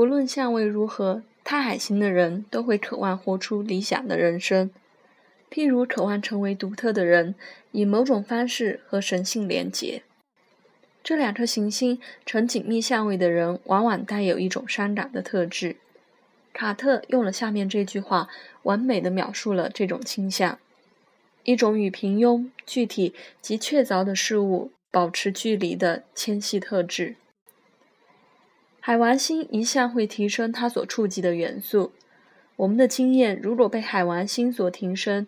不论相位如何，太海星的人都会渴望活出理想的人生。譬如渴望成为独特的人，以某种方式和神性连结。这两颗行星呈紧密相位的人，往往带有一种伤感的特质。卡特用了下面这句话，完美的描述了这种倾向：一种与平庸、具体及确凿的事物保持距离的纤细特质。海王星一向会提升它所触及的元素。我们的经验如果被海王星所提升，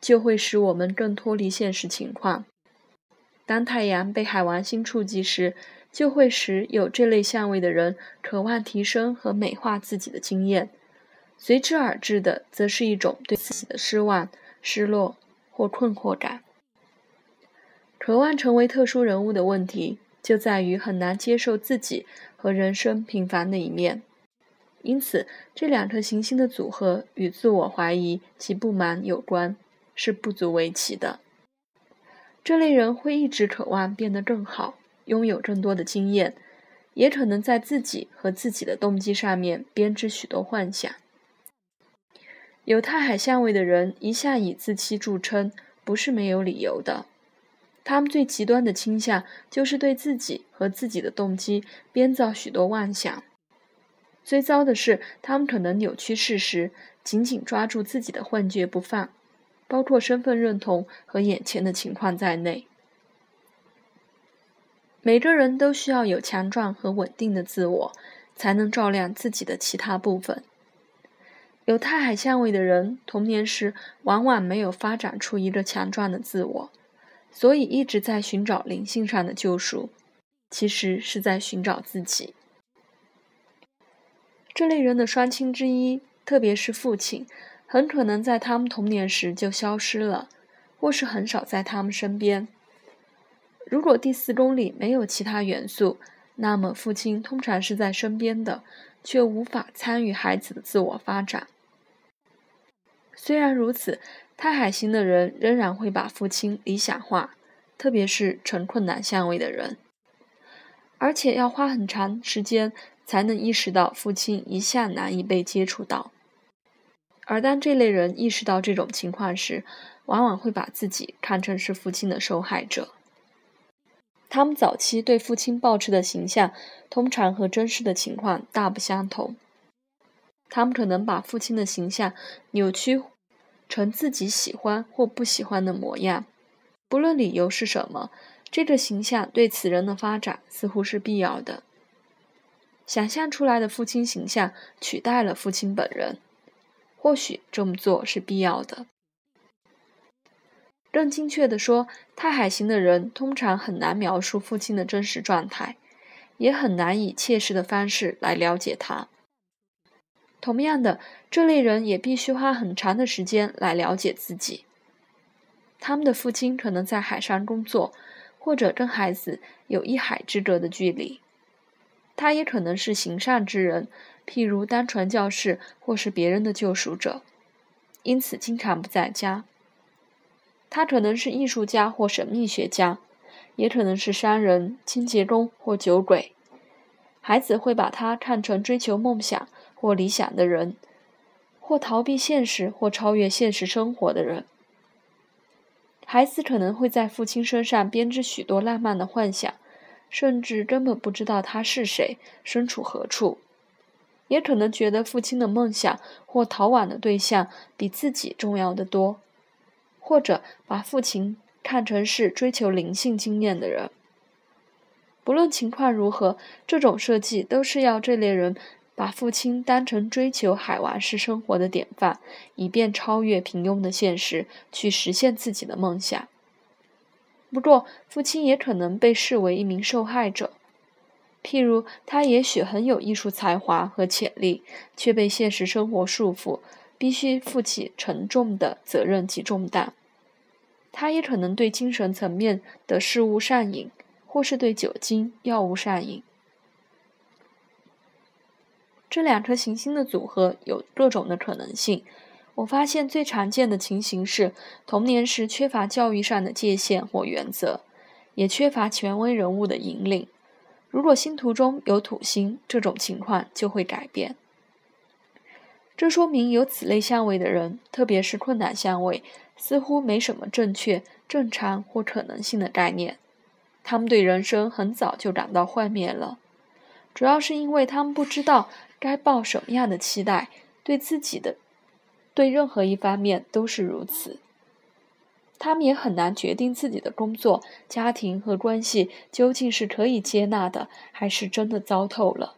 就会使我们更脱离现实情况。当太阳被海王星触及时，就会使有这类相位的人渴望提升和美化自己的经验。随之而至的，则是一种对自己的失望、失落或困惑感。渴望成为特殊人物的问题，就在于很难接受自己和人生平凡的一面。因此，这两颗行星的组合与自我怀疑及不满有关，是不足为奇的。这类人会一直渴望变得更好，拥有更多的经验，也可能在自己和自己的动机上面编织许多幻想。有太海相位的人一向以自欺著称，不是没有理由的。他们最极端的倾向就是对自己和自己的动机编造许多妄想。最糟的是，他们可能扭曲事实，紧紧抓住自己的幻觉不放，包括身份认同和眼前的情况在内。每个人都需要有强壮和稳定的自我，才能照亮自己的其他部分。有太海相位的人，童年时往往没有发展出一个强壮的自我，所以一直在寻找灵性上的救赎，其实是在寻找自己。这类人的双亲之一，特别是父亲，很可能在他们童年时就消失了，或是很少在他们身边。如果第四宫里没有其他元素，那么父亲通常是在身边的，却无法参与孩子的自我发展。虽然如此，太海星的人仍然会把父亲理想化，特别是成困难相位的人，而且要花很长时间。才能意识到父亲一向难以被接触到，而当这类人意识到这种情况时，往往会把自己看成是父亲的受害者。他们早期对父亲抱持的形象，通常和真实的情况大不相同。他们可能把父亲的形象扭曲成自己喜欢或不喜欢的模样，不论理由是什么，这个形象对此人的发展似乎是必要的。想象出来的父亲形象取代了父亲本人，或许这么做是必要的。更精确地说，太海型的人通常很难描述父亲的真实状态，也很难以切实的方式来了解他。同样的，这类人也必须花很长的时间来了解自己。他们的父亲可能在海上工作，或者跟孩子有一海之隔的距离。他也可能是行善之人，譬如当传教士或是别人的救赎者，因此经常不在家。他可能是艺术家或神秘学家，也可能是商人、清洁工或酒鬼。孩子会把他看成追求梦想或理想的人，或逃避现实或超越现实生活的人。孩子可能会在父亲身上编织许多浪漫的幻想。甚至根本不知道他是谁，身处何处，也可能觉得父亲的梦想或逃亡的对象比自己重要的多，或者把父亲看成是追求灵性经验的人。不论情况如何，这种设计都是要这类人把父亲当成追求海王式生活的典范，以便超越平庸的现实，去实现自己的梦想。不过，父亲也可能被视为一名受害者。譬如，他也许很有艺术才华和潜力，却被现实生活束缚，必须负起沉重的责任及重担。他也可能对精神层面的事物上瘾，或是对酒精、药物上瘾。这两颗行星的组合有各种的可能性。我发现最常见的情形是，童年时缺乏教育上的界限或原则，也缺乏权威人物的引领。如果星图中有土星，这种情况就会改变。这说明有此类相位的人，特别是困难相位，似乎没什么正确、正常或可能性的概念。他们对人生很早就感到幻灭了，主要是因为他们不知道该抱什么样的期待，对自己的、对任何一方面都是如此。他们也很难决定自己的工作、家庭和关系究竟是可以接纳的，还是真的糟透了。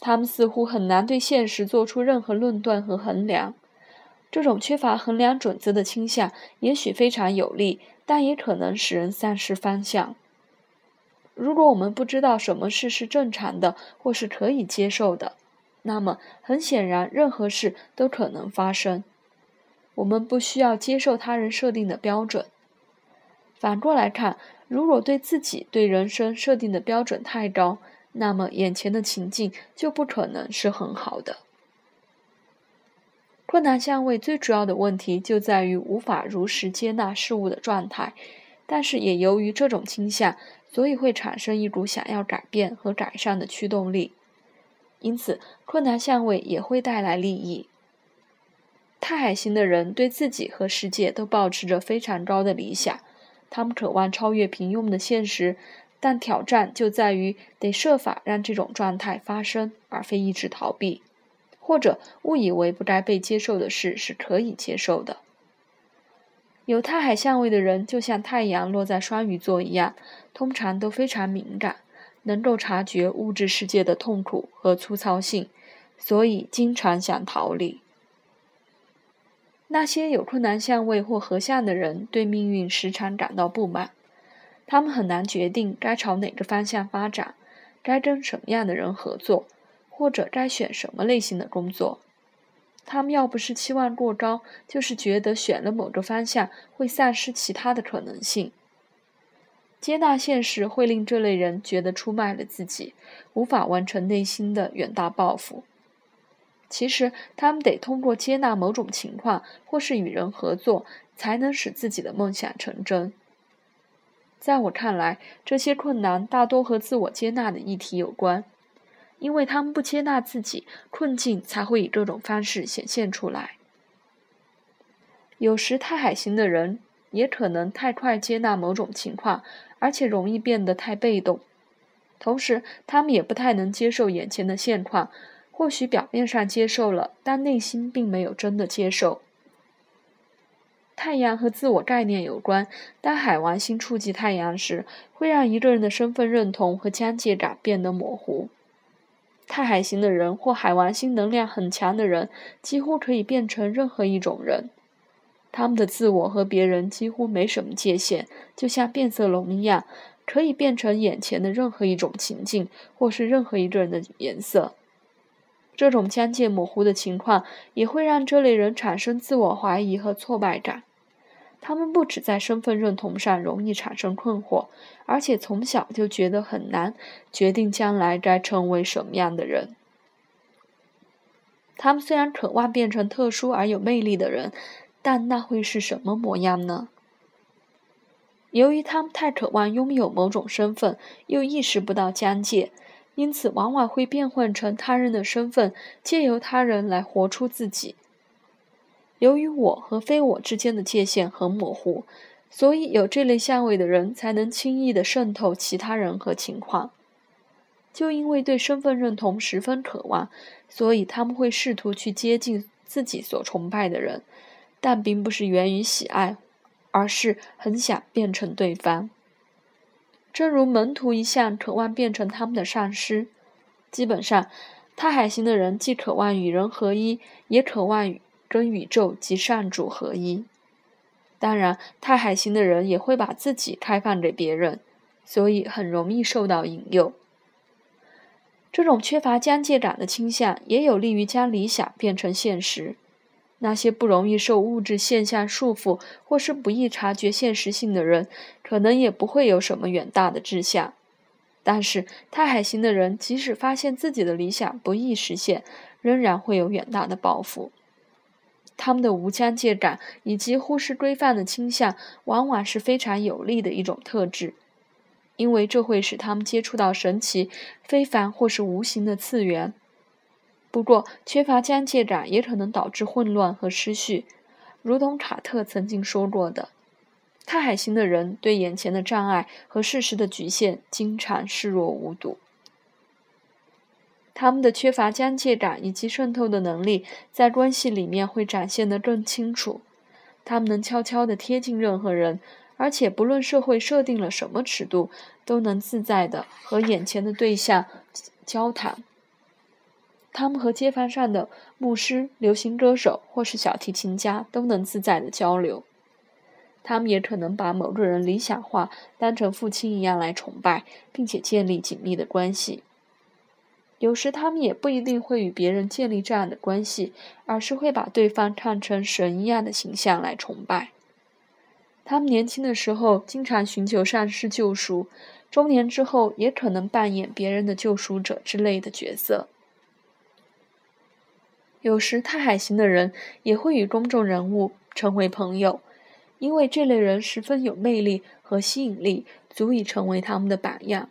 他们似乎很难对现实做出任何论断和衡量。这种缺乏衡量准则的倾向，也许非常有利，但也可能使人丧失方向。如果我们不知道什么事是正常的或是可以接受的，那么很显然，任何事都可能发生。我们不需要接受他人设定的标准。反过来看，如果对自己对人生设定的标准太高，那么眼前的情境就不可能是很好的。困难相位最主要的问题就在于无法如实接纳事物的状态，但是也由于这种倾向，所以会产生一股想要改变和改善的驱动力。因此，困难相位也会带来利益。太海星的人对自己和世界都保持着非常高的理想，他们渴望超越平庸的现实，但挑战就在于得设法让这种状态发生，而非一直逃避，或者误以为不该被接受的事是可以接受的。有太海相位的人，就像太阳落在双鱼座一样，通常都非常敏感，能够察觉物质世界的痛苦和粗糙性，所以经常想逃离。那些有困难相位或合相的人，对命运时常感到不满。他们很难决定该朝哪个方向发展，该跟什么样的人合作，或者该选什么类型的工作。他们要不是期望过高，就是觉得选了某个方向会丧失其他的可能性。接纳现实会令这类人觉得出卖了自己，无法完成内心的远大抱负。其实，他们得通过接纳某种情况，或是与人合作，才能使自己的梦想成真。在我看来，这些困难大多和自我接纳的议题有关，因为他们不接纳自己，困境才会以各种方式显现出来。有时，太海型的人也可能太快接纳某种情况，而且容易变得太被动。同时，他们也不太能接受眼前的现况。或许表面上接受了，但内心并没有真的接受。太阳和自我概念有关，当海王星触及太阳时，会让一个人的身份认同和疆界感变得模糊。太海型的人或海王星能量很强的人，几乎可以变成任何一种人。他们的自我和别人几乎没什么界限，就像变色龙一样，可以变成眼前的任何一种情境，或是任何一个人的颜色。这种疆界模糊的情况也会让这类人产生自我怀疑和挫败感。他们不止在身份认同上容易产生困惑，而且从小就觉得很难决定将来该成为什么样的人。他们虽然渴望变成特殊而有魅力的人，但那会是什么模样呢？由于他们太渴望拥有某种身份，又意识不到疆界。因此，往往会变换成他人的身份，借由他人来活出自己。由于我和非我之间的界限很模糊，所以有这类相位的人才能轻易地渗透其他人和情况。就因为对身份认同十分渴望，所以他们会试图去接近自己所崇拜的人，但并不是源于喜爱，而是很想变成对方。正如门徒一向渴望变成他们的上师，基本上，太海星的人既渴望与人合一，也渴望与跟宇宙及上主合一。当然，太海星的人也会把自己开放给别人，所以很容易受到引诱。这种缺乏疆界感的倾向，也有利于将理想变成现实。那些不容易受物质现象束缚，或是不易察觉现实性的人，可能也不会有什么远大的志向。但是，太海星的人，即使发现自己的理想不易实现，仍然会有远大的抱负。他们的无疆界感以及忽视规范的倾向，往往是非常有利的一种特质，因为这会使他们接触到神奇、非凡或是无形的次元。不过，缺乏疆界感也可能导致混乱和失序，如同卡特曾经说过的。太海星的人对眼前的障碍和事实的局限经常视若无睹。他们的缺乏疆界感以及渗透的能力，在关系里面会展现得更清楚。他们能悄悄地贴近任何人，而且不论社会设定了什么尺度，都能自在地和眼前的对象交谈。他们和街坊上的牧师、流行歌手或是小提琴家都能自在地交流。他们也可能把某个人理想化，当成父亲一样来崇拜，并且建立紧密的关系。有时他们也不一定会与别人建立这样的关系，而是会把对方看成神一样的形象来崇拜。他们年轻的时候经常寻求上师救赎，中年之后也可能扮演别人的救赎者之类的角色。有时太海型的人也会与公众人物成为朋友。因为这类人十分有魅力和吸引力，足以成为他们的榜样。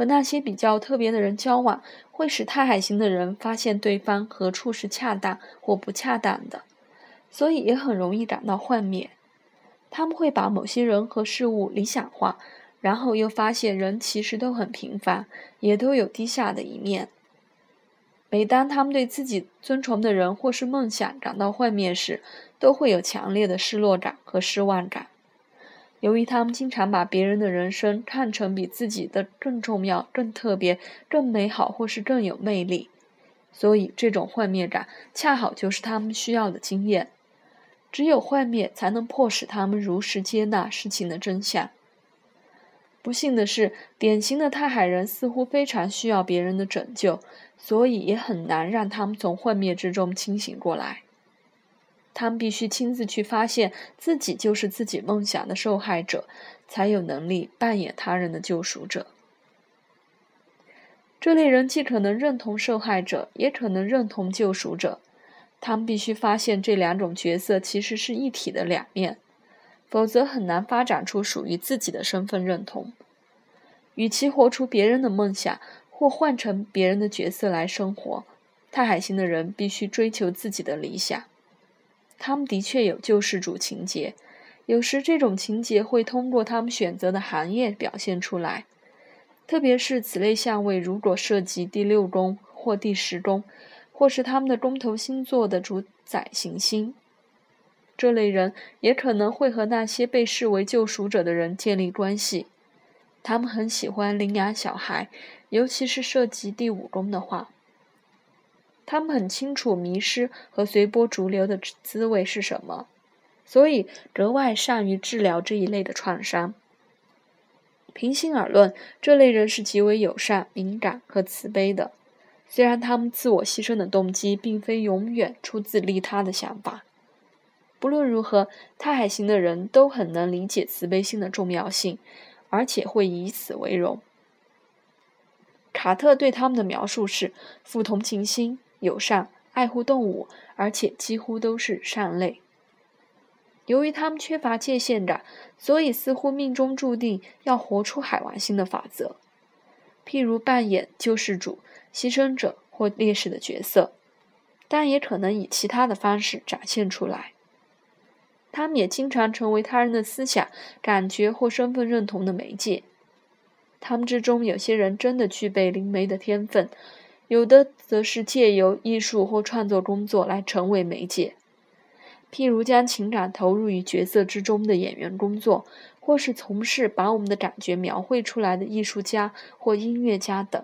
和那些比较特别的人交往，会使太海型的人发现对方何处是恰当或不恰当的，所以也很容易感到幻灭。他们会把某些人和事物理想化，然后又发现人其实都很平凡，也都有低下的一面。每当他们对自己尊崇的人或是梦想感到幻灭时，都会有强烈的失落感和失望感。由于他们经常把别人的人生看成比自己的更重要、更特别、更美好或是更有魅力，所以这种幻灭感恰好就是他们需要的经验。只有幻灭才能迫使他们如实接纳事情的真相。不幸的是，典型的太海人似乎非常需要别人的拯救，所以也很难让他们从幻灭之中清醒过来。他们必须亲自去发现自己就是自己梦想的受害者，才有能力扮演他人的救赎者。这类人既可能认同受害者，也可能认同救赎者。他们必须发现这两种角色其实是一体的两面。否则很难发展出属于自己的身份认同。与其活出别人的梦想，或换成别人的角色来生活，太海星的人必须追求自己的理想。他们的确有救世主情节，有时这种情节会通过他们选择的行业表现出来。特别是此类相位如果涉及第六宫或第十宫，或是他们的宫头星座的主宰行星。这类人也可能会和那些被视为救赎者的人建立关系。他们很喜欢领养小孩，尤其是涉及第五宫的话。他们很清楚迷失和随波逐流的滋味是什么，所以格外善于治疗这一类的创伤。平心而论，这类人是极为友善、敏感和慈悲的。虽然他们自我牺牲的动机并非永远出自利他的想法。不论如何，太海型的人都很能理解慈悲心的重要性，而且会以此为荣。卡特对他们的描述是：富同情心、友善、爱护动物，而且几乎都是善类。由于他们缺乏界限感，所以似乎命中注定要活出海王星的法则，譬如扮演救世主、牺牲者或烈士的角色，但也可能以其他的方式展现出来。他们也经常成为他人的思想、感觉或身份认同的媒介。他们之中有些人真的具备灵媒的天分，有的则是借由艺术或创作工作来成为媒介，譬如将情感投入于角色之中的演员工作，或是从事把我们的感觉描绘出来的艺术家或音乐家等。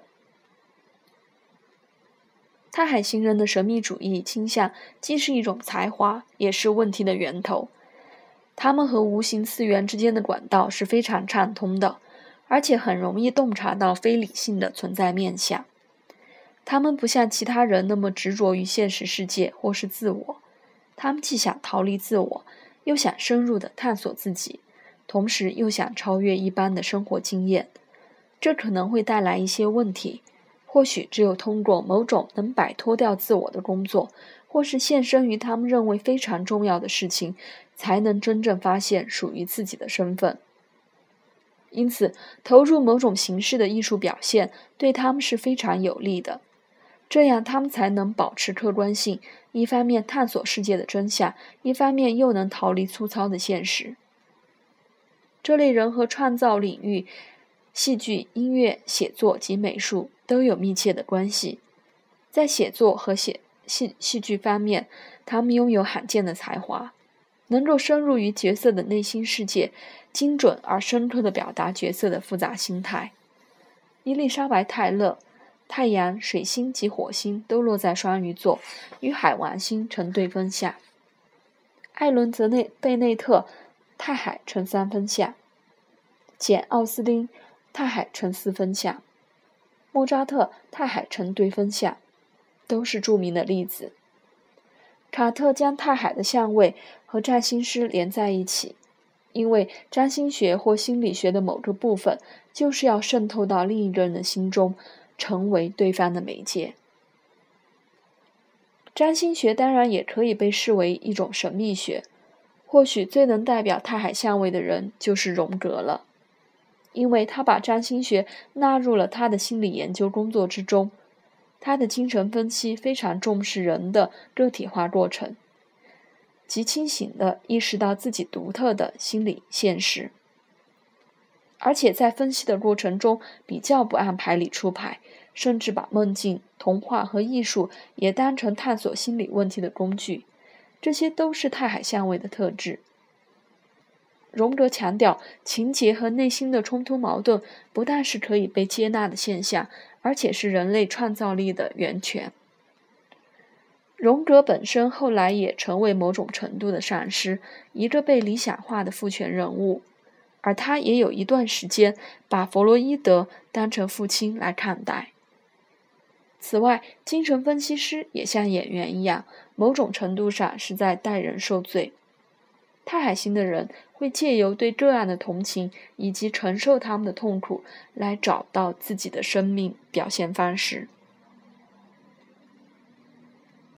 太海星人的神秘主义倾向既是一种才华，也是问题的源头。他们和无形次元之间的管道是非常畅通的，而且很容易洞察到非理性的存在面相。他们不像其他人那么执着于现实世界或是自我，他们既想逃离自我，又想深入的探索自己，同时又想超越一般的生活经验。这可能会带来一些问题。或许只有通过某种能摆脱掉自我的工作，或是献身于他们认为非常重要的事情。才能真正发现属于自己的身份。因此投入某种形式的艺术表现对他们是非常有利的。这样，他们才能保持客观性，一方面探索世界的真相，一方面又能逃离粗糙的现实。这类人和创造领域，戏剧、音乐、写作及美术都有密切的关系。在写作和写戏戏剧方面，他们拥有罕见的才华，能够深入于角色的内心世界，精准而深刻地表达角色的复杂心态。伊丽莎白·泰勒。太阳、水星及火星都落在双鱼座，与海王星成对分相。艾伦·泽内贝内特，太海成三分相。简·奥斯汀，太海成四分相。莫扎特，太海成对分相，都是著名的例子。卡特将太海的相位和占星师连在一起，因为占星学或心理学的某个部分就是要渗透到另一个人的心中。成为对方的媒介。占星学当然也可以被视为一种神秘学。或许最能代表太海相位的人就是荣格了，因为他把占星学纳入了他的心理研究工作之中。他的精神分析非常重视人的个体化过程，极清醒地意识到自己独特的心理现实。而且在分析的过程中，比较不按牌理出牌，甚至把梦境、童话和艺术也当成探索心理问题的工具，这些都是太海相位的特质。荣格强调，情节和内心的冲突矛盾不但是可以被接纳的现象，而且是人类创造力的源泉。荣格本身后来也成为某种程度的上师，一个被理想化的父权人物。而他也有一段时间把弗洛伊德当成父亲来看待。此外，精神分析师也像演员一样，某种程度上是在代人受罪。太海星的人会借由对个案的同情以及承受他们的痛苦，来找到自己的生命表现方式。